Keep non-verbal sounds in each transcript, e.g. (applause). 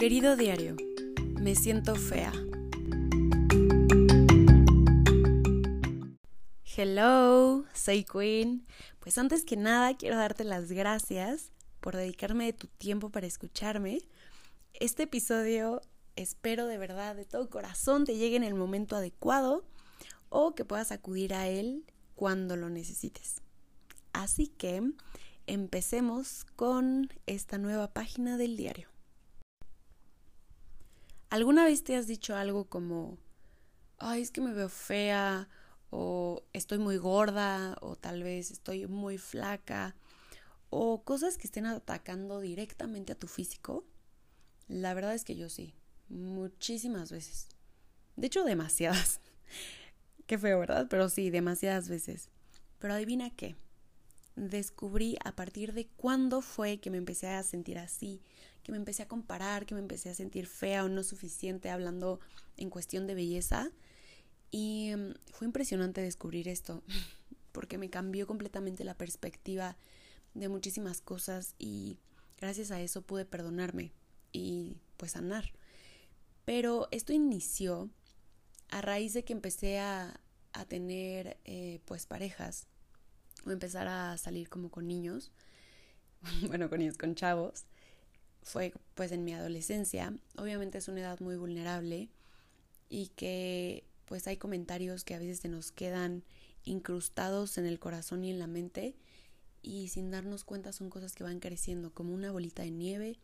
Querido diario, me siento fea. Hello, soy Queen. Pues antes que nada quiero darte las gracias por dedicarme de tu tiempo para escucharme. Este episodio espero de verdad, de todo corazón, te llegue en el momento adecuado o que puedas acudir a él cuando lo necesites. Así que empecemos con esta nueva página del diario. ¿Alguna vez te has dicho algo como, ay, es que me veo fea, o estoy muy gorda, o tal vez estoy muy flaca, o cosas que estén atacando directamente a tu físico? La verdad es que yo sí, muchísimas veces. De hecho, demasiadas. (laughs) Qué feo, ¿verdad? Pero sí, demasiadas veces. Pero adivina qué. Descubrí a partir de cuándo fue que me empecé a sentir así, que me empecé a comparar, que me empecé a sentir fea o no suficiente hablando en cuestión de belleza. Y mm, fue impresionante descubrir esto, (laughs) porque me cambió completamente la perspectiva de muchísimas cosas y gracias a eso pude perdonarme y pues sanar. Pero esto inició a raíz de que empecé a, a tener eh, pues parejas o empezar a salir como con niños, (laughs) bueno, con niños, con chavos fue pues en mi adolescencia. Obviamente es una edad muy vulnerable y que pues hay comentarios que a veces se nos quedan incrustados en el corazón y en la mente y sin darnos cuenta son cosas que van creciendo como una bolita de nieve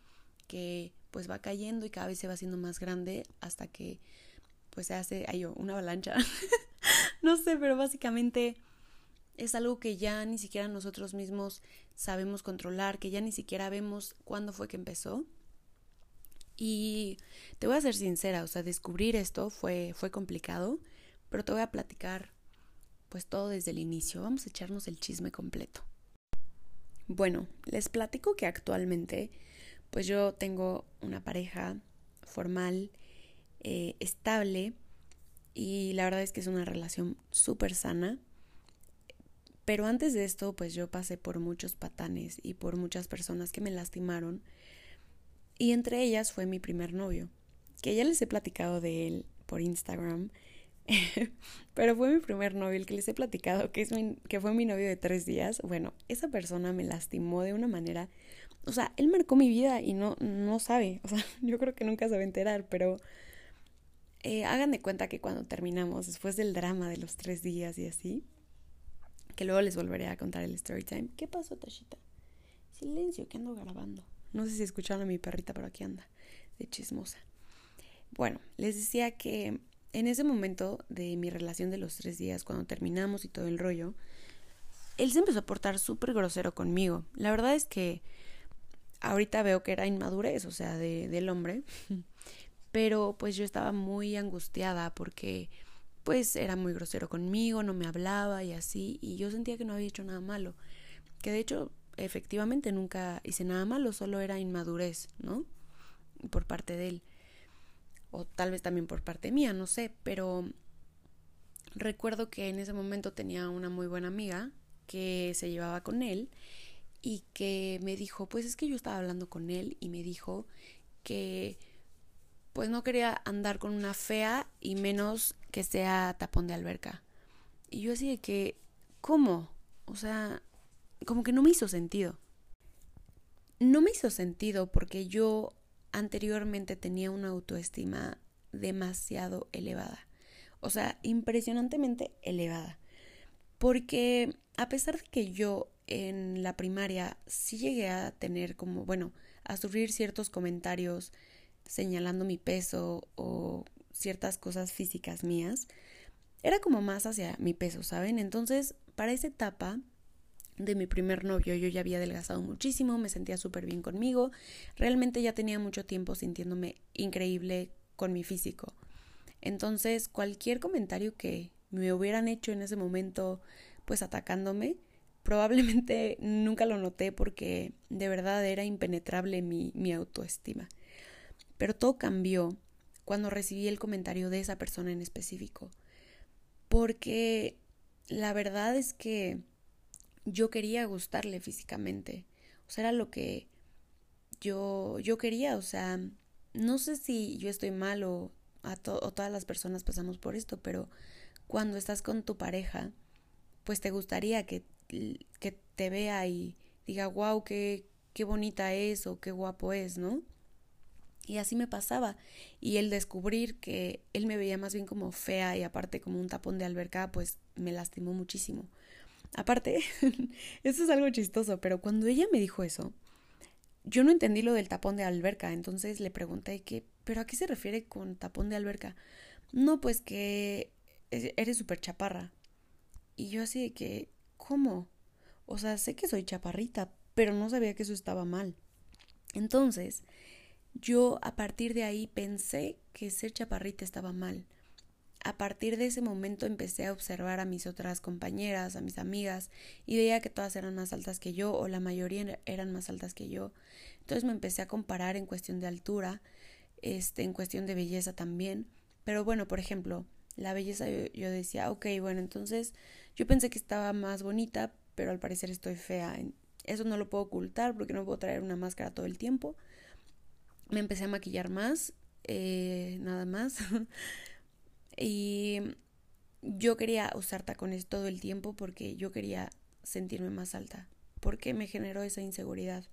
que pues va cayendo y cada vez se va haciendo más grande hasta que pues se hace, ay una avalancha. (laughs) no sé, pero básicamente es algo que ya ni siquiera nosotros mismos sabemos controlar, que ya ni siquiera vemos cuándo fue que empezó. Y te voy a ser sincera, o sea, descubrir esto fue, fue complicado, pero te voy a platicar pues todo desde el inicio. Vamos a echarnos el chisme completo. Bueno, les platico que actualmente pues yo tengo una pareja formal, eh, estable, y la verdad es que es una relación súper sana. Pero antes de esto, pues yo pasé por muchos patanes y por muchas personas que me lastimaron. Y entre ellas fue mi primer novio, que ya les he platicado de él por Instagram. (laughs) pero fue mi primer novio, el que les he platicado, que, es que fue mi novio de tres días. Bueno, esa persona me lastimó de una manera. O sea, él marcó mi vida y no, no sabe. O sea, (laughs) yo creo que nunca se va a enterar, pero eh, hagan de cuenta que cuando terminamos, después del drama de los tres días y así, que luego les volveré a contar el story time. ¿Qué pasó, Tashita? Silencio, que ando grabando. No sé si escucharon a mi perrita, pero aquí anda, de chismosa. Bueno, les decía que en ese momento de mi relación de los tres días, cuando terminamos y todo el rollo, él se empezó a portar súper grosero conmigo. La verdad es que ahorita veo que era inmadurez, o sea, de, del hombre. (laughs) Pero pues yo estaba muy angustiada porque pues era muy grosero conmigo, no me hablaba y así, y yo sentía que no había hecho nada malo, que de hecho efectivamente nunca hice nada malo, solo era inmadurez, ¿no? Por parte de él, o tal vez también por parte mía, no sé, pero recuerdo que en ese momento tenía una muy buena amiga que se llevaba con él y que me dijo, pues es que yo estaba hablando con él y me dijo que pues no quería andar con una fea y menos que sea tapón de alberca. Y yo así de que, ¿cómo? O sea, como que no me hizo sentido. No me hizo sentido porque yo anteriormente tenía una autoestima demasiado elevada. O sea, impresionantemente elevada. Porque a pesar de que yo en la primaria sí llegué a tener como, bueno, a sufrir ciertos comentarios señalando mi peso o ciertas cosas físicas mías, era como más hacia mi peso, ¿saben? Entonces, para esa etapa de mi primer novio yo ya había adelgazado muchísimo, me sentía súper bien conmigo, realmente ya tenía mucho tiempo sintiéndome increíble con mi físico. Entonces, cualquier comentario que me hubieran hecho en ese momento, pues atacándome, probablemente (laughs) nunca lo noté porque de verdad era impenetrable mi, mi autoestima. Pero todo cambió cuando recibí el comentario de esa persona en específico. Porque la verdad es que yo quería gustarle físicamente. O sea, era lo que yo, yo quería. O sea, no sé si yo estoy mal o, a o todas las personas pasamos por esto, pero cuando estás con tu pareja, pues te gustaría que, que te vea y diga, wow, qué, qué bonita es o qué guapo es, ¿no? Y así me pasaba. Y el descubrir que él me veía más bien como fea y aparte como un tapón de alberca, pues me lastimó muchísimo. Aparte, (laughs) esto es algo chistoso, pero cuando ella me dijo eso, yo no entendí lo del tapón de alberca, entonces le pregunté que, ¿pero a qué se refiere con tapón de alberca? No, pues que eres súper chaparra. Y yo así de que, ¿cómo? O sea, sé que soy chaparrita, pero no sabía que eso estaba mal. Entonces, yo a partir de ahí pensé que ser chaparrita estaba mal. A partir de ese momento empecé a observar a mis otras compañeras, a mis amigas, y veía que todas eran más altas que yo, o la mayoría eran más altas que yo. Entonces me empecé a comparar en cuestión de altura, este, en cuestión de belleza también. Pero bueno, por ejemplo, la belleza yo, yo decía, ok, bueno, entonces yo pensé que estaba más bonita, pero al parecer estoy fea. Eso no lo puedo ocultar porque no puedo traer una máscara todo el tiempo me empecé a maquillar más, eh, nada más. (laughs) y yo quería usar tacones todo el tiempo porque yo quería sentirme más alta, porque me generó esa inseguridad.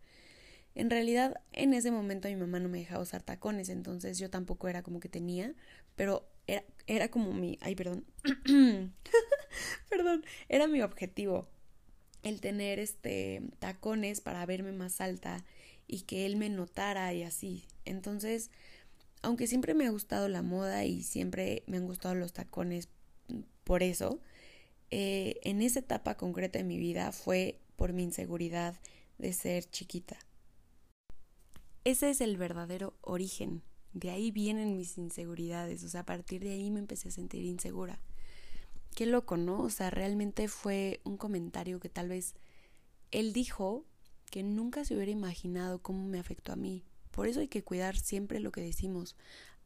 En realidad, en ese momento mi mamá no me dejaba usar tacones, entonces yo tampoco era como que tenía, pero era, era como mi... Ay, perdón. (coughs) perdón, era mi objetivo el tener este tacones para verme más alta y que él me notara y así. Entonces, aunque siempre me ha gustado la moda y siempre me han gustado los tacones por eso, eh, en esa etapa concreta de mi vida fue por mi inseguridad de ser chiquita. Ese es el verdadero origen. De ahí vienen mis inseguridades. O sea, a partir de ahí me empecé a sentir insegura. Qué loco, ¿no? O sea, realmente fue un comentario que tal vez él dijo que nunca se hubiera imaginado cómo me afectó a mí. Por eso hay que cuidar siempre lo que decimos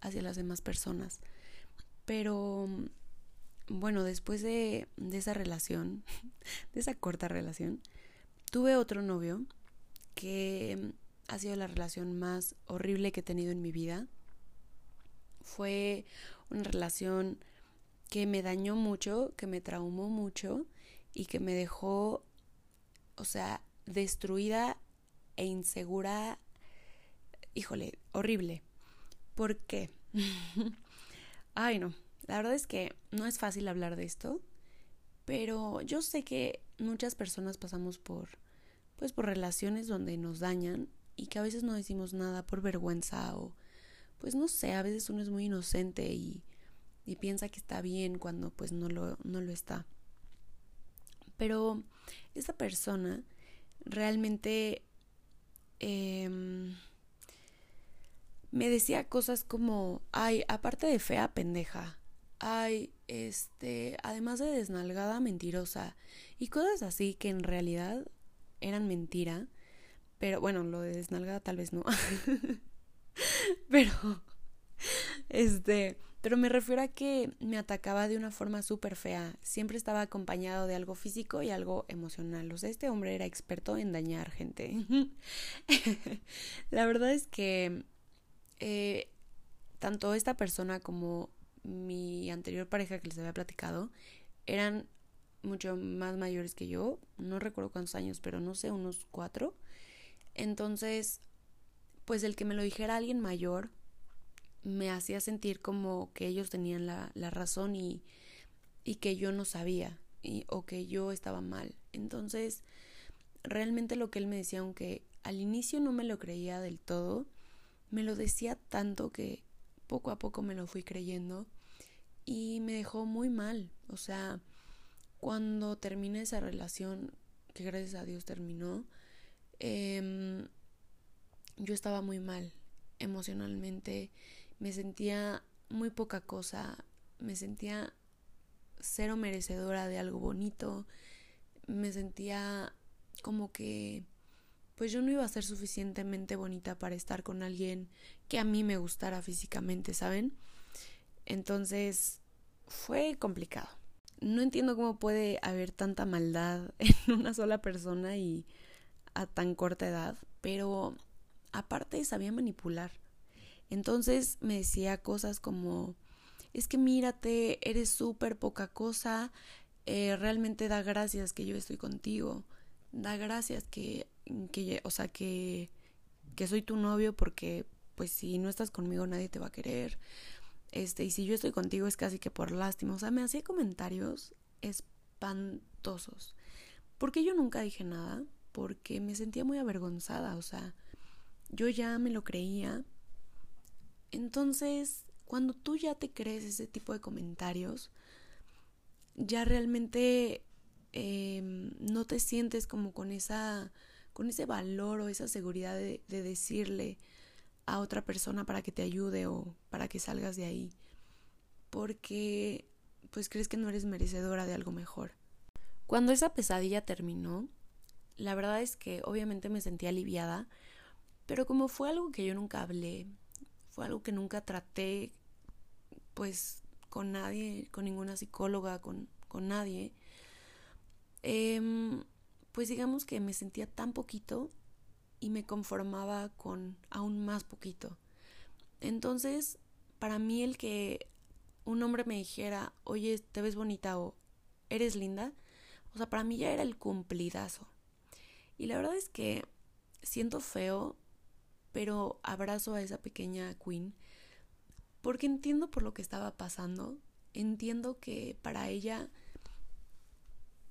hacia las demás personas. Pero bueno, después de, esa relación, (laughs) de esa corta relación, tuve otro novio que ha sido la relación más horrible que he tenido en mi vida. Fue una relación que me dañó mucho, que me traumó mucho y que me dejó, o sea, destruida e insegura, híjole, horrible. ¿Por qué? (laughs) Ay, no. La verdad es que no es fácil hablar de esto, pero yo sé que muchas personas pasamos por pues por relaciones donde nos dañan y que a veces no decimos nada por vergüenza o pues no sé, a veces uno es muy inocente y, y piensa que está bien cuando pues no lo, no lo está. Pero esa persona realmente em, me decía cosas como, ay, aparte de fea, pendeja, ay, este, además de desnalgada, mentirosa, y cosas así que en realidad eran mentira, pero bueno, lo de desnalgada tal vez no, (laughs) pero, este, pero me refiero a que me atacaba de una forma súper fea. Siempre estaba acompañado de algo físico y algo emocional. O sea, este hombre era experto en dañar gente. (laughs) La verdad es que eh, tanto esta persona como mi anterior pareja que les había platicado eran mucho más mayores que yo. No recuerdo cuántos años, pero no sé, unos cuatro. Entonces, pues el que me lo dijera alguien mayor me hacía sentir como que ellos tenían la, la razón y, y, que yo no sabía y, o que yo estaba mal. Entonces, realmente lo que él me decía, aunque al inicio no me lo creía del todo, me lo decía tanto que poco a poco me lo fui creyendo y me dejó muy mal. O sea, cuando terminé esa relación, que gracias a Dios terminó, eh, yo estaba muy mal emocionalmente me sentía muy poca cosa, me sentía cero merecedora de algo bonito, me sentía como que pues yo no iba a ser suficientemente bonita para estar con alguien que a mí me gustara físicamente, ¿saben? Entonces fue complicado. No entiendo cómo puede haber tanta maldad (laughs) en una sola persona y a tan corta edad, pero aparte sabía manipular Entonces me decía cosas como, es que mírate, eres súper poca cosa, eh, realmente da gracias que yo estoy contigo, da gracias que, que o sea, que, que soy tu novio porque pues si no estás conmigo nadie te va a querer. Este, y si yo estoy contigo es casi que por lástima. O sea, me hacía comentarios espantosos. Porque yo nunca dije nada, porque me sentía muy avergonzada, o sea, yo ya me lo creía. Entonces, cuando tú ya te crees ese tipo de comentarios, ya realmente em, no te sientes como con esa con ese valor o esa seguridad de, de decirle a otra persona para que te ayude o para que salgas de ahí porque pues crees que no eres merecedora de algo mejor. Cuando esa pesadilla terminó, la verdad es que obviamente me sentí aliviada, pero como fue algo que yo nunca hablé, fue algo que nunca traté pues con nadie, con ninguna psicóloga, con, con nadie, eh, pues digamos que me sentía tan poquito y me conformaba con aún más poquito. Entonces, para mí el que un hombre me dijera, oye, te ves bonita o eres linda, o sea, para mí ya era el cumplidazo. Y la verdad es que siento feo, pero abrazo a esa pequeña queen, porque entiendo por lo que estaba pasando, entiendo que para ella,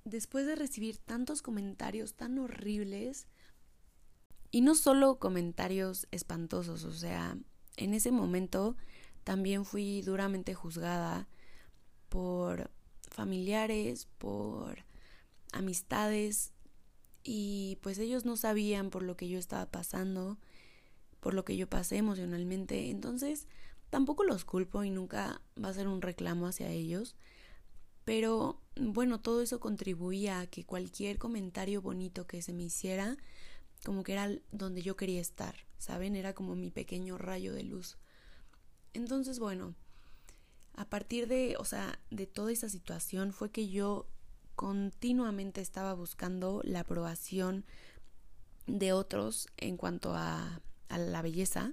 después de recibir tantos comentarios tan horribles, y no solo comentarios espantosos, o sea, en ese momento también fui duramente juzgada por familiares, por amistades y pues ellos no sabían por lo que yo estaba pasando, por lo que yo pasé emocionalmente, entonces tampoco los culpo y nunca va a ser un reclamo hacia ellos, pero bueno, todo eso contribuía a que cualquier comentario bonito que se me hiciera como que era donde yo quería estar, ¿saben? Era como mi pequeño rayo de luz. Entonces, bueno, a partir de, o sea, de toda esa situación fue que yo continuamente estaba buscando la aprobación de otros en cuanto a, a la belleza.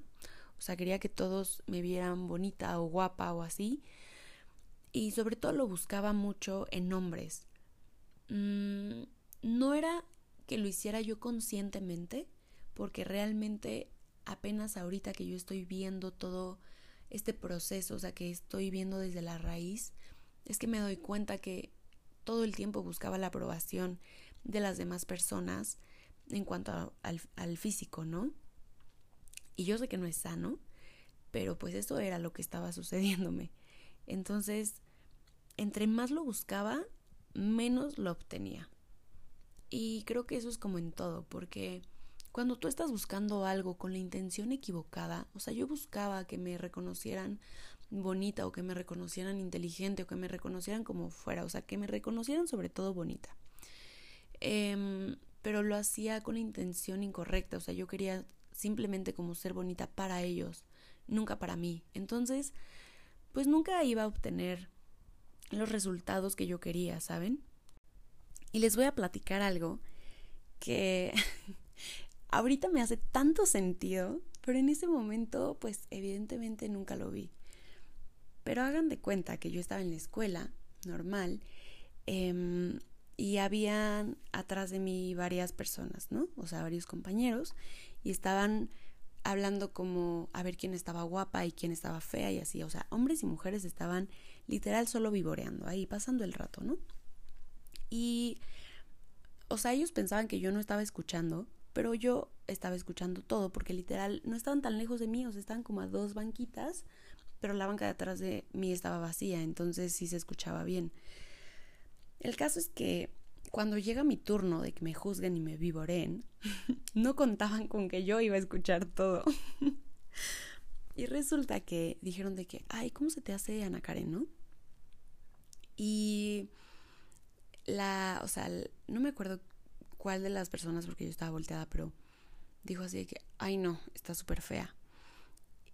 O sea, quería que todos me vieran bonita o guapa o así. Y sobre todo lo buscaba mucho en hombres. Mm, no era que lo hiciera yo conscientemente, porque realmente apenas ahorita que yo estoy viendo todo este proceso, o sea, que estoy viendo desde la raíz, es que me doy cuenta que todo el tiempo buscaba la aprobación de las demás personas en cuanto al, al físico, ¿no? Y yo sé que no es sano, pero pues eso era lo que estaba sucediéndome. Entonces, entre más lo buscaba, menos lo obtenía. Y creo que eso es como en todo, porque cuando tú estás buscando algo con la intención equivocada, o sea, yo buscaba que me reconocieran bonita o que me reconocieran inteligente o que me reconocieran como fuera, o sea, que me reconocieran sobre todo bonita. Em, pero lo hacía con la intención incorrecta, o sea, yo quería simplemente como ser bonita para ellos, nunca para mí. Entonces, pues nunca iba a obtener los resultados que yo quería, ¿saben? Y les voy a platicar algo que (laughs) ahorita me hace tanto sentido, pero en ese momento pues evidentemente nunca lo vi. Pero hagan de cuenta que yo estaba en la escuela, normal, em, y habían atrás de mí varias personas, ¿no? O sea, varios compañeros, y estaban hablando como a ver quién estaba guapa y quién estaba fea y así, o sea, hombres y mujeres estaban literal solo vivoreando ahí, pasando el rato, ¿no? Y, o sea, ellos pensaban que yo no estaba escuchando, pero yo estaba escuchando todo, porque literal no estaban tan lejos de mí, o sea, estaban como a dos banquitas, pero la banca de atrás de mí estaba vacía, entonces sí se escuchaba bien. El caso es que cuando llega mi turno de que me juzguen y me vivoren, (laughs) no contaban con que yo iba a escuchar todo. (laughs) y resulta que dijeron de que, ay, ¿cómo se te hace Ana Karen, no? Y la, o sea, no me acuerdo cuál de las personas, porque yo estaba volteada, pero dijo así de que, ay no, está súper fea.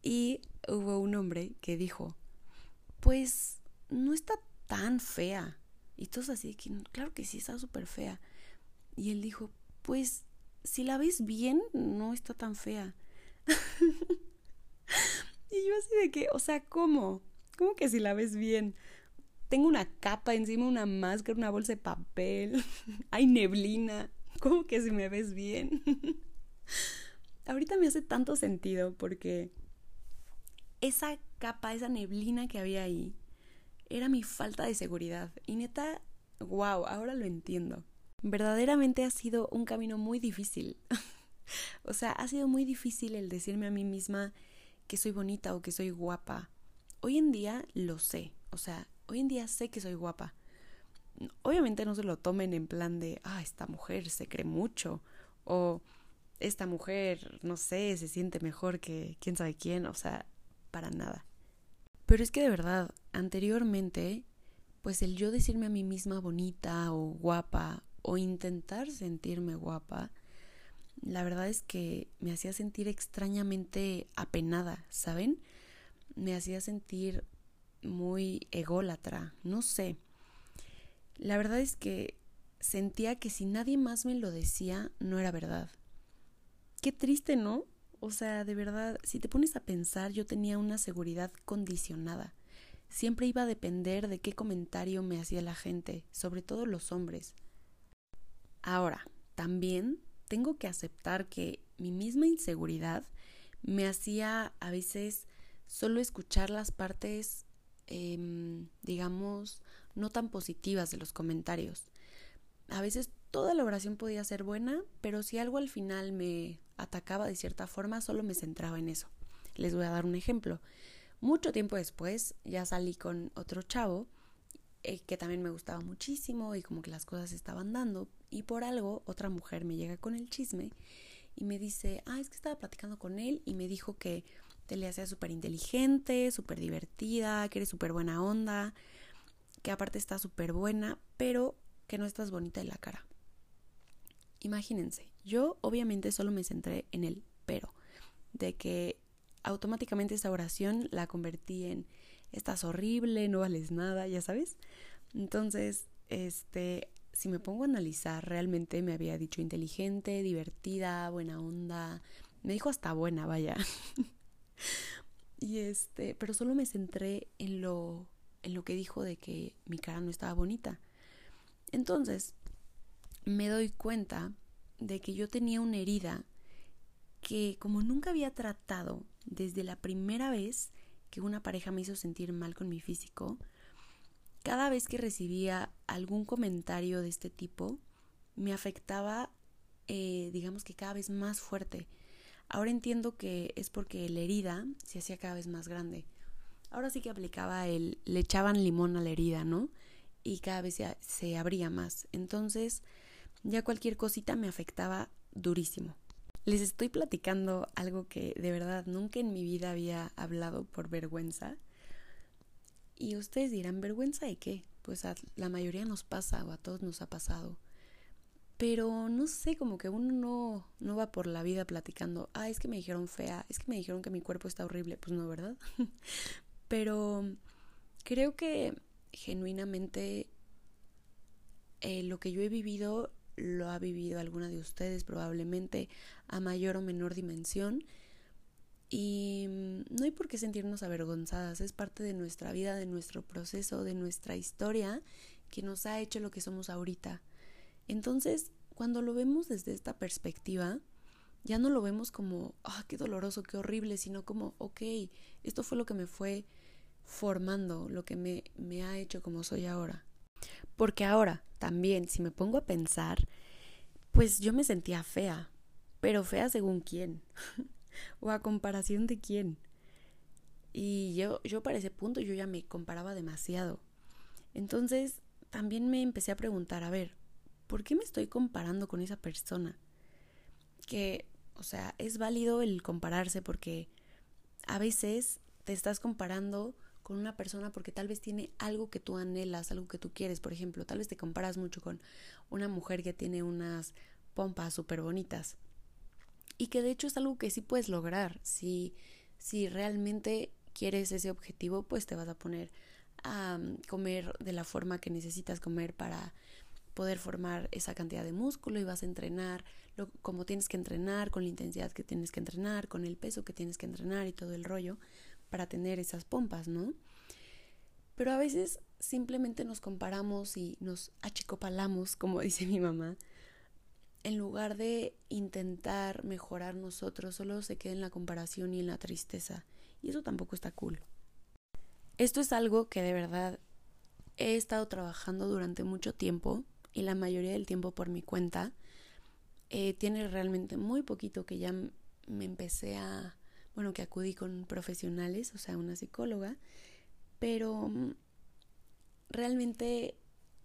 Y hubo un hombre que dijo, pues no está tan fea. Y todos así de que, claro que sí, está súper fea. Y él dijo, pues si la ves bien, no está tan fea. (laughs) Y yo así de que, o sea, ¿cómo? ¿Cómo que si la ves bien? Tengo una capa encima, una máscara, una bolsa de papel, (laughs) hay neblina. ¿Cómo que si me ves bien? (laughs) Ahorita me hace tanto sentido porque esa capa, esa neblina que había ahí, era mi falta de seguridad. Y neta, wow, ahora lo entiendo. Verdaderamente ha sido un camino muy difícil. (laughs) o sea, ha sido muy difícil el decirme a mí misma que soy bonita o que soy guapa. Hoy en día lo sé. O sea, hoy en día sé que soy guapa. Obviamente no se lo tomen en plan de, ah, esta mujer se cree mucho. O esta mujer, no sé, se siente mejor que quién sabe quién. O sea, para nada. Pero es que de verdad, anteriormente, pues el yo decirme a mí misma bonita o guapa o intentar sentirme guapa, la verdad es que me hacía sentir extrañamente apenada, ¿saben? Me hacía sentir muy ególatra, no sé. La verdad es que sentía que si nadie más me lo decía, no era verdad. Qué triste, ¿no? O sea, de verdad, si te pones a pensar, yo tenía una seguridad condicionada. Siempre iba a depender de qué comentario me hacía la gente, sobre todo los hombres. Ahora, también tengo que aceptar que mi misma inseguridad me hacía a veces solo escuchar las partes, em, digamos, no tan positivas de los comentarios. A veces toda la oración podía ser buena, pero si algo al final me atacaba de cierta forma, solo me centraba en eso. Les voy a dar un ejemplo. Mucho tiempo después ya salí con otro chavo eh, que también me gustaba muchísimo y como que las cosas estaban dando y por algo otra mujer me llega con el chisme y me dice, ah, es que estaba platicando con él y me dijo que te le hacía súper inteligente, súper divertida, que eres súper buena onda, que aparte está súper buena, pero que no estás bonita en la cara. Imagínense, yo obviamente solo me centré en el pero, de que automáticamente esta oración la convertí en estás horrible, no vales nada, ya sabes. Entonces, este, si me pongo a analizar, realmente me había dicho inteligente, divertida, buena onda, me dijo hasta buena, vaya. (laughs) y este, pero solo me centré en lo en lo que dijo de que mi cara no estaba bonita. Entonces, me doy cuenta de que yo tenía una herida que como nunca había tratado desde la primera vez que una pareja me hizo sentir mal con mi físico, cada vez que recibía algún comentario de este tipo, me afectaba, eh, digamos que cada vez más fuerte. Ahora entiendo que es porque la herida se hacía cada vez más grande. Ahora sí que aplicaba el, le echaban limón a la herida, ¿no? Y cada vez se, se abría más. Entonces, ya cualquier cosita me afectaba durísimo. Les estoy platicando algo que de verdad nunca en mi vida había hablado por vergüenza. Y ustedes dirán, ¿vergüenza de qué? Pues a la mayoría nos pasa o a todos nos ha pasado. Pero no sé, como que uno no, no va por la vida platicando, ah, es que me dijeron fea, es que me dijeron que mi cuerpo está horrible. Pues no, ¿verdad? (laughs) Pero creo que genuinamente eh, lo que yo he vivido lo ha vivido alguna de ustedes probablemente a mayor o menor dimensión. Y mm, no hay por qué sentirnos avergonzadas, es parte de nuestra vida, de nuestro proceso, de nuestra historia que nos ha hecho lo que somos ahorita. Entonces, cuando lo vemos desde esta perspectiva, ya no lo vemos como, ah, qué doloroso, qué horrible, sino como, ok, esto fue lo que me fue formando, lo que me, me ha hecho como soy ahora. Porque ahora también, si me pongo a pensar, pues yo me sentía fea, pero fea según quién, (laughs) o a comparación de quién. Y yo, yo para ese punto yo ya me comparaba demasiado. Entonces también me empecé a preguntar, a ver, ¿por qué me estoy comparando con esa persona? Que, o sea, es válido el compararse porque a veces te estás comparando con una persona porque tal vez tiene algo que tú anhelas, algo que tú quieres. Por ejemplo, tal vez te comparas mucho con una mujer que tiene unas pompas súper bonitas. Y que de hecho es algo que sí puedes lograr. Si, si realmente quieres ese objetivo, pues te vas a poner a mm, comer de la forma que necesitas comer para poder formar esa cantidad de músculo y vas a entrenar como tienes que entrenar, con la intensidad que tienes que entrenar, con el peso que tienes que entrenar y todo el rollo para tener esas pompas, ¿no? Pero a veces simplemente nos comparamos y nos achicopalamos, como (laughs) dice mi mamá, en lugar de intentar mejorar nosotros, solo se queda en la comparación y en la tristeza. Y eso tampoco está cool. Esto es algo que de verdad he estado trabajando durante mucho tiempo y la mayoría del tiempo por mi cuenta. Eh, tiene realmente muy poquito que ya me empecé a, bueno, que acudí con profesionales, o sea, una psicóloga, pero mm, realmente,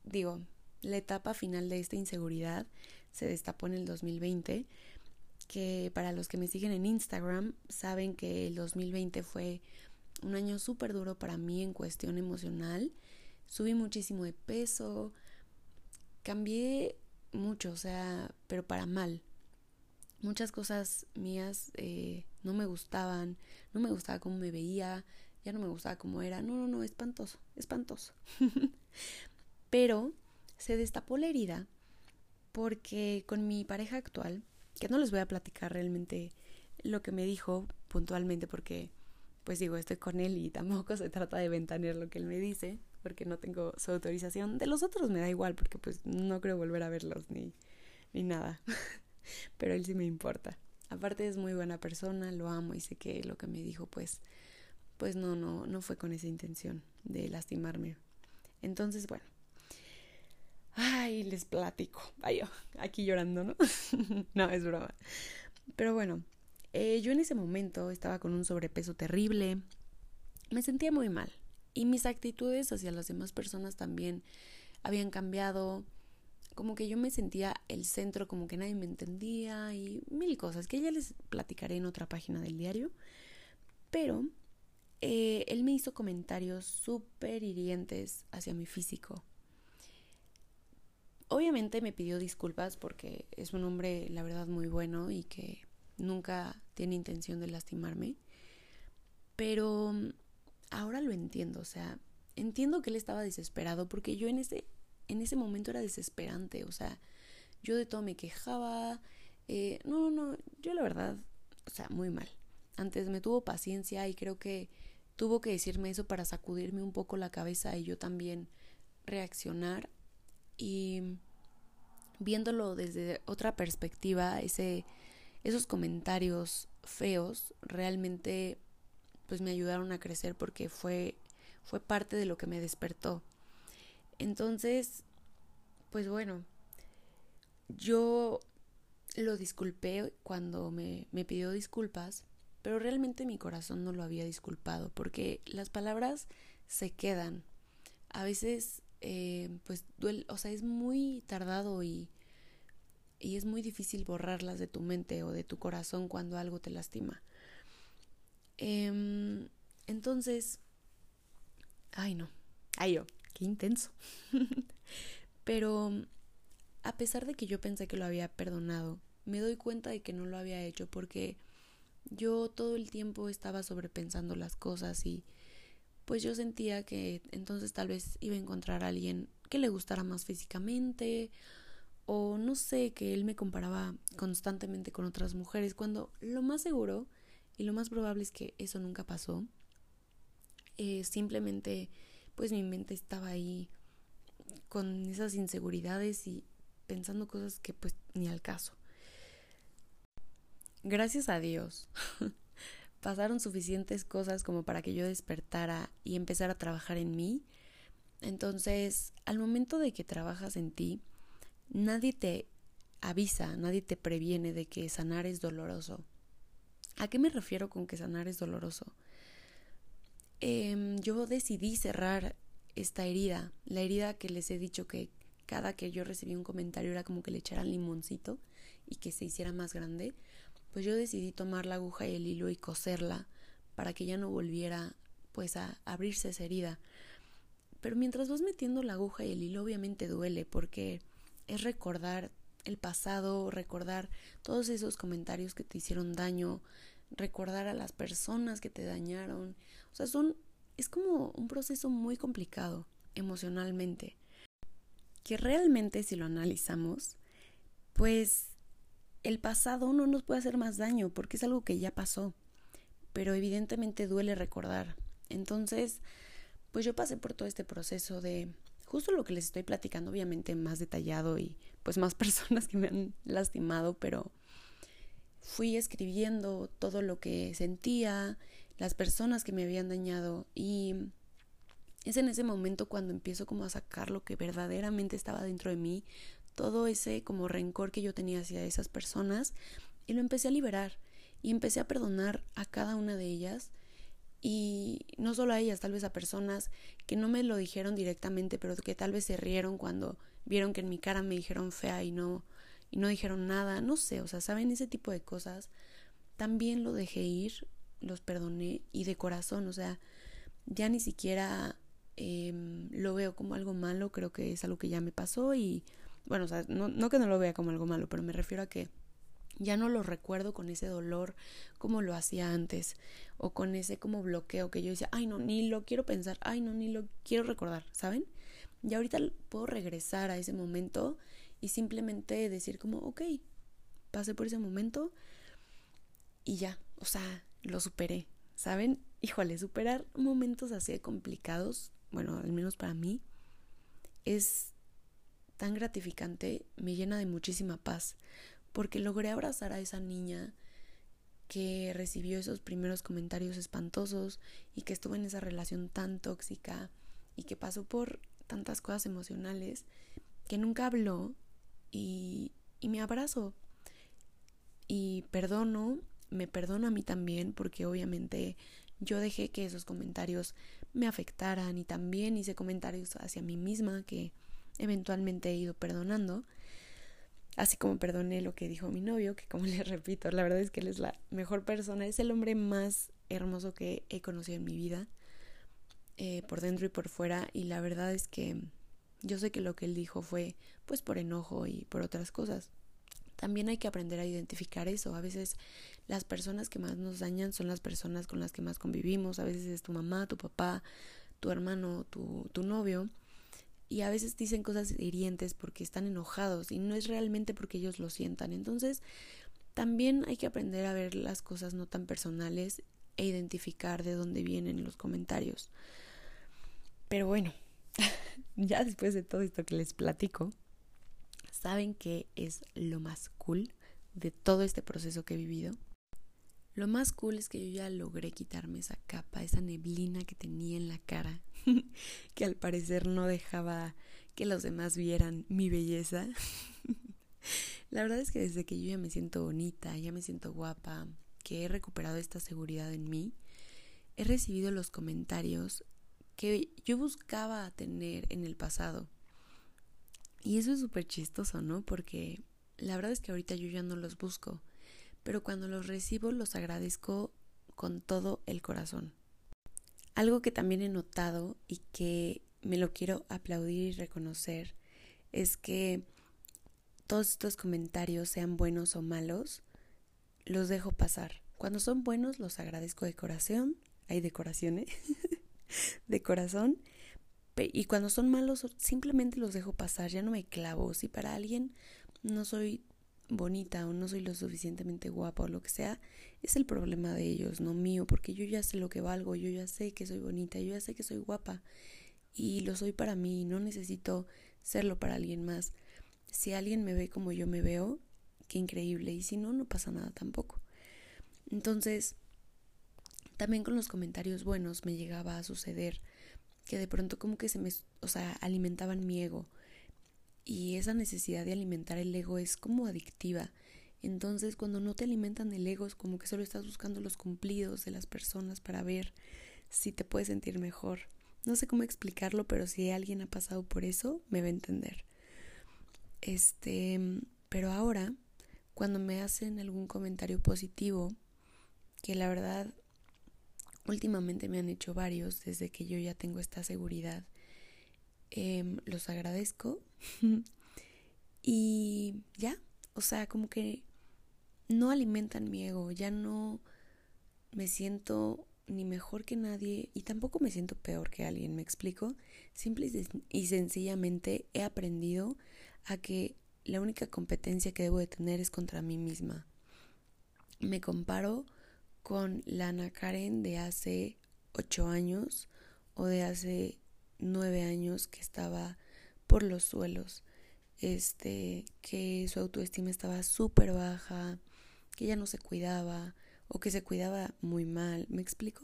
digo, la etapa final de esta inseguridad se destapó en el 2020, que para los que me siguen en Instagram saben que el 2020 fue un año súper duro para mí en cuestión emocional. Subí muchísimo de peso, cambié mucho, o sea, pero para mal. Muchas cosas mías eh, no me gustaban, no me gustaba cómo me veía, ya no me gustaba cómo era. No, no, no, espantoso, espantoso. (laughs) pero se destapó la herida porque con mi pareja actual, que no les voy a platicar realmente lo que me dijo puntualmente porque pues digo, estoy con él y tampoco se trata de ventanear lo que él me dice, porque no tengo su autorización. De los otros me da igual, porque pues no creo volver a verlos ni, ni nada. (laughs) (laughs) Pero él sí me importa. Aparte es muy buena persona, lo amo y sé que lo que me dijo pues pues no no no fue con esa intención de lastimarme. Entonces, bueno, Ay, les platico. Ay, aquí llorando, ¿no? (laughs) no, es broma. Pero bueno, eh, yo en ese momento estaba con un sobrepeso terrible. Me sentía muy mal. Y mis actitudes hacia las demás personas también habían cambiado. Como que yo me sentía el centro, como que nadie me entendía y mil cosas que ya les platicaré en otra página del diario. Pero eh, él me hizo comentarios súper hirientes hacia mi físico Obviamente me pidió disculpas porque es un hombre, la verdad, muy bueno y que nunca tiene intención de lastimarme. Pero mm, ahora lo entiendo, o sea, entiendo que él estaba desesperado porque yo en ese, en ese momento era desesperante, o sea, yo de todo me quejaba. Eh, no, no, yo la verdad, o sea, muy mal. Antes me tuvo paciencia y creo que tuvo que decirme eso para sacudirme un poco la cabeza y yo también reaccionar y viéndolo desde otra perspectiva, ese, esos comentarios feos realmente pues me ayudaron a crecer porque fue, fue parte de lo que me despertó. Entonces, pues bueno, yo lo disculpé cuando me, me pidió disculpas, pero realmente mi corazón no lo había disculpado porque las palabras se quedan. A veces eh, pues duele, o sea, es muy tardado y, y es muy difícil borrarlas de tu mente o de tu corazón cuando algo te lastima. Em, entonces, ay no, ay yo, qué intenso. (laughs) Pero a pesar de que yo pensé que lo había perdonado, me doy cuenta de que no lo había hecho porque yo todo el tiempo estaba sobrepensando las cosas y pues yo sentía que entonces tal vez iba a encontrar a alguien que le gustara más físicamente o no sé, que él me comparaba constantemente con otras mujeres, cuando lo más seguro y lo más probable es que eso nunca pasó. Eh, simplemente pues mi mente estaba ahí con esas inseguridades y pensando cosas que pues ni al caso. Gracias a Dios (laughs) pasaron suficientes cosas como para que yo despertara y empezara a trabajar en mí. Entonces, al momento de que trabajas en ti, nadie te avisa, nadie te previene de que sanar es doloroso. ¿A qué me refiero con que sanar es doloroso? Em, yo decidí cerrar esta herida, la herida que les he dicho que cada que yo recibí un comentario era como que le echaran limoncito y que se hiciera más grande pues yo decidí tomar la aguja y el hilo y coserla para que ya no volviera pues a abrirse esa herida. Pero mientras vas metiendo la aguja y el hilo obviamente duele porque es recordar el pasado, recordar todos esos comentarios que te hicieron daño, recordar a las personas que te dañaron. O sea, son es como un proceso muy complicado emocionalmente que realmente si lo analizamos, pues el pasado no nos puede hacer más daño porque es algo que ya pasó. pero evidentemente duele recordar. Entonces, pues yo pasé por todo este proceso de justo lo que les estoy platicando, obviamente más detallado y pues más (laughs) personas que me han lastimado, pero fui escribiendo todo lo que sentía, las personas que me habían dañado y es en ese momento cuando empiezo como a sacar lo que verdaderamente estaba dentro de mí, todo ese como rencor que yo tenía hacia esas personas y lo empecé a liberar y empecé a perdonar a cada una de ellas y no solo a ellas, tal vez a personas que no me lo dijeron directamente, pero que tal vez se rieron cuando vieron que en mi cara me dijeron fea y no y no dijeron nada, no sé, o sea, saben ese tipo de cosas. También lo dejé ir, los perdoné y de corazón, o sea, ya ni siquiera em, lo veo como algo malo, creo que es algo que ya me pasó y bueno, o sea, no, no que no lo vea como algo malo, pero me refiero a que ya no lo recuerdo con ese dolor como lo hacía antes o con ese como bloqueo que yo decía, ay no, ni lo quiero pensar, ay no, ni lo quiero recordar, ¿saben? Y ahorita puedo regresar a ese momento y simplemente decir como, ok, pasé por ese momento y ya, o sea, lo superé, ¿saben? Híjole, superar momentos así de complicados, bueno, al menos para mí, es tan gratificante, me llena de muchísima paz, porque logré abrazar a esa niña que recibió esos primeros comentarios espantosos y que estuvo en esa relación tan tóxica y que pasó por tantas cosas emocionales que nunca habló y, me abrazo. Y perdono, me perdono a mí también porque obviamente yo dejé que esos comentarios me afectaran y también hice comentarios hacia mí misma que eventualmente he ido perdonando. Así como perdoné lo que dijo mi novio, que como (laughs) les repito, la verdad es que él es la mejor persona, es el hombre más hermoso que he conocido en mi vida, eh, por dentro y por fuera, y la verdad es que yo sé que lo que él dijo fue pues por enojo y por otras cosas. También hay que aprender a identificar eso. A veces las personas que más nos dañan son las personas con las que más convivimos. A veces es tu mamá, tu papá, tu hermano, tu, tu novio y a veces dicen cosas hirientes porque están enojados y no es realmente porque ellos lo sientan. Entonces, también hay que aprender a ver las cosas no tan personales e identificar de dónde vienen los comentarios. Pero bueno, (laughs) ya después de todo esto que les platico, ¿saben qué es lo más cool de todo este proceso que he vivido? Lo más cool es que yo ya logré quitarme esa capa, esa neblina que tenía en la cara, (laughs) que al parecer no dejaba que los demás vieran mi belleza. (laughs) la verdad es que desde que yo ya me siento bonita, ya me siento guapa, que he recuperado esta seguridad en mí, he recibido los comentarios que yo buscaba tener en el pasado. Y eso es súper chistoso, ¿no? Porque la verdad es que ahorita yo ya no los busco pero cuando los recibo los agradezco con todo el corazón. Algo que también he notado y que me lo quiero aplaudir y reconocer es que todos estos comentarios, sean buenos o malos, los dejo pasar. Cuando son buenos los agradezco de corazón, hay decoraciones, (laughs) (laughs) de corazón, y cuando son malos simplemente los dejo pasar, ya no me clavo. Si para alguien no soy bonita o no soy lo suficientemente guapa o lo que sea, es el problema de ellos, no mío, porque yo ya sé lo que valgo, yo ya sé que soy bonita, yo ya sé que soy guapa y lo soy para mí, no necesito serlo para alguien más. Si alguien me ve como yo me veo, qué increíble, y si no, no pasa nada tampoco. Entonces, también con los comentarios buenos me llegaba a suceder que de pronto como que se me, o sea, alimentaban mi ego y esa necesidad de alimentar el ego es como adictiva. Entonces, cuando no te alimentan el ego, es como que solo estás buscando los cumplidos de las personas para ver si te puedes sentir mejor. No sé cómo explicarlo, pero si alguien ha pasado por eso, me va a entender. Este, pero ahora, cuando me hacen algún comentario positivo, que la verdad últimamente me han hecho varios desde que yo ya tengo esta seguridad Em, los agradezco (laughs) y ya, o sea, como que no alimentan mi ego, ya no me siento ni mejor que nadie y tampoco me siento peor que alguien, ¿me explico? Simple y sencillamente he aprendido a que la única competencia que debo de tener es contra mí misma. Me comparo con Lana Karen de hace ocho años o de hace nueve años que estaba por los suelos, este, que su autoestima estaba súper baja, que ya no se cuidaba o que se cuidaba muy mal, ¿me explico?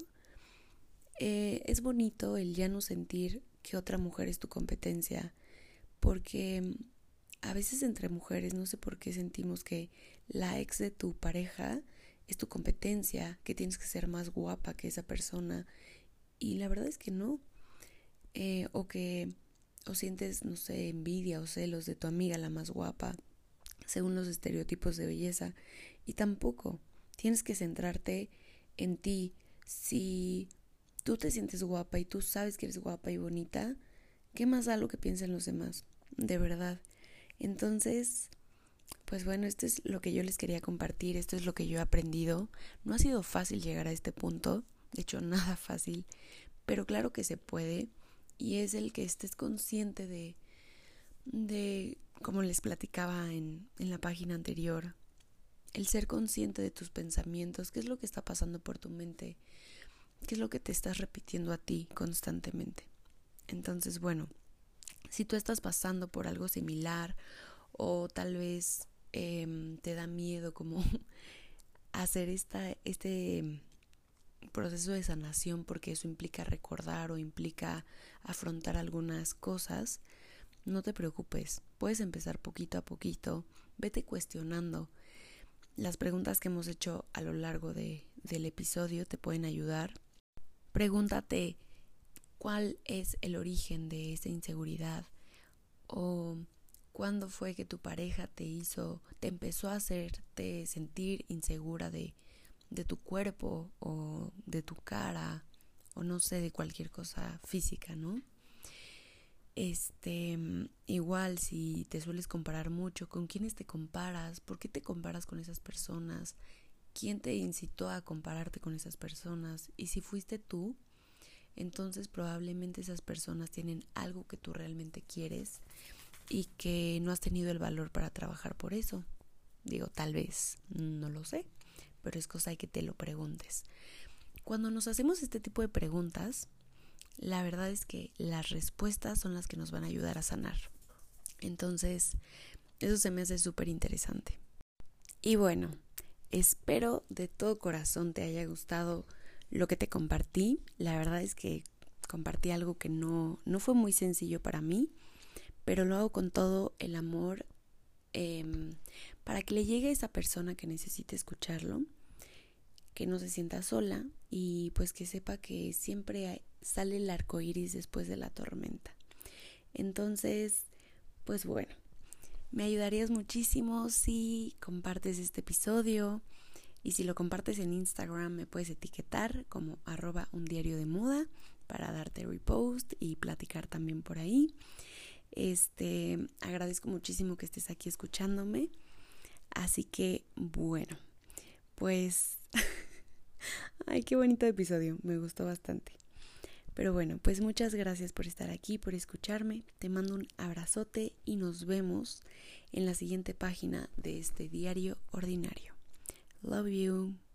Eh, es bonito el ya no sentir que otra mujer es tu competencia, porque a veces entre mujeres no sé por qué sentimos que la ex de tu pareja es tu competencia, que tienes que ser más guapa que esa persona. Y la verdad es que no. Eh, o que o sientes, no sé, envidia o celos de tu amiga la más guapa, según los estereotipos de belleza. Y tampoco. Tienes que centrarte en ti. Si tú te sientes guapa y tú sabes que eres guapa y bonita, ¿qué más da lo que piensen los demás? De verdad. Entonces, pues bueno, esto es lo que yo les quería compartir, esto es lo que yo he aprendido. No ha sido fácil llegar a este punto, de hecho (laughs) nada fácil, pero claro que se puede y es el que estés consciente de, de como les platicaba en, en la página anterior, el ser consciente de tus pensamientos, qué es lo que está pasando por tu mente, qué es lo que te estás repitiendo a ti constantemente. Entonces, bueno, si tú estás pasando por algo similar o tal vez em, te da miedo como (laughs) hacer esta, este proceso de sanación porque eso implica recordar o implica afrontar algunas cosas, no te preocupes, puedes empezar poquito a poquito, vete cuestionando. Las preguntas que hemos hecho a lo largo de, del episodio te pueden ayudar. Pregúntate cuál es el origen de esa inseguridad o cuándo fue que tu pareja te hizo, te empezó a hacerte sentir insegura de, de tu cuerpo o de tu cara o no sé, de cualquier cosa física, ¿no? Este, igual si te sueles comparar mucho, ¿con quiénes te comparas? ¿Por qué te comparas con esas personas? ¿Quién te incitó a compararte con esas personas? Y si fuiste tú, entonces probablemente esas personas tienen algo que tú realmente quieres y que no has tenido el valor para trabajar por eso. Digo, tal vez, no lo sé, pero es cosa que te lo preguntes. Cuando nos hacemos este tipo de preguntas, la verdad es que las respuestas son las que nos van a ayudar a sanar. Entonces, eso se me hace súper interesante. Y bueno, espero de todo corazón te haya gustado lo que te compartí. La verdad es que compartí algo que no, no fue muy sencillo para mí, pero lo hago con todo el amor em, para que le llegue a esa persona que necesite escucharlo, que no se sienta sola y pues que sepa que siempre sale el arco iris después de la tormenta. Entonces, pues bueno, me ayudarías muchísimo si compartes este episodio y si lo compartes en Instagram me puedes etiquetar como arroba un diario de moda para darte repost y platicar también por ahí. Este, agradezco muchísimo que estés aquí escuchándome. Así que, bueno, pues, (laughs) ay, qué bonito episodio, me gustó bastante. Pero bueno, pues muchas gracias por estar aquí, por escucharme. Te mando un abrazote y nos vemos en la siguiente página de este diario ordinario. Love you.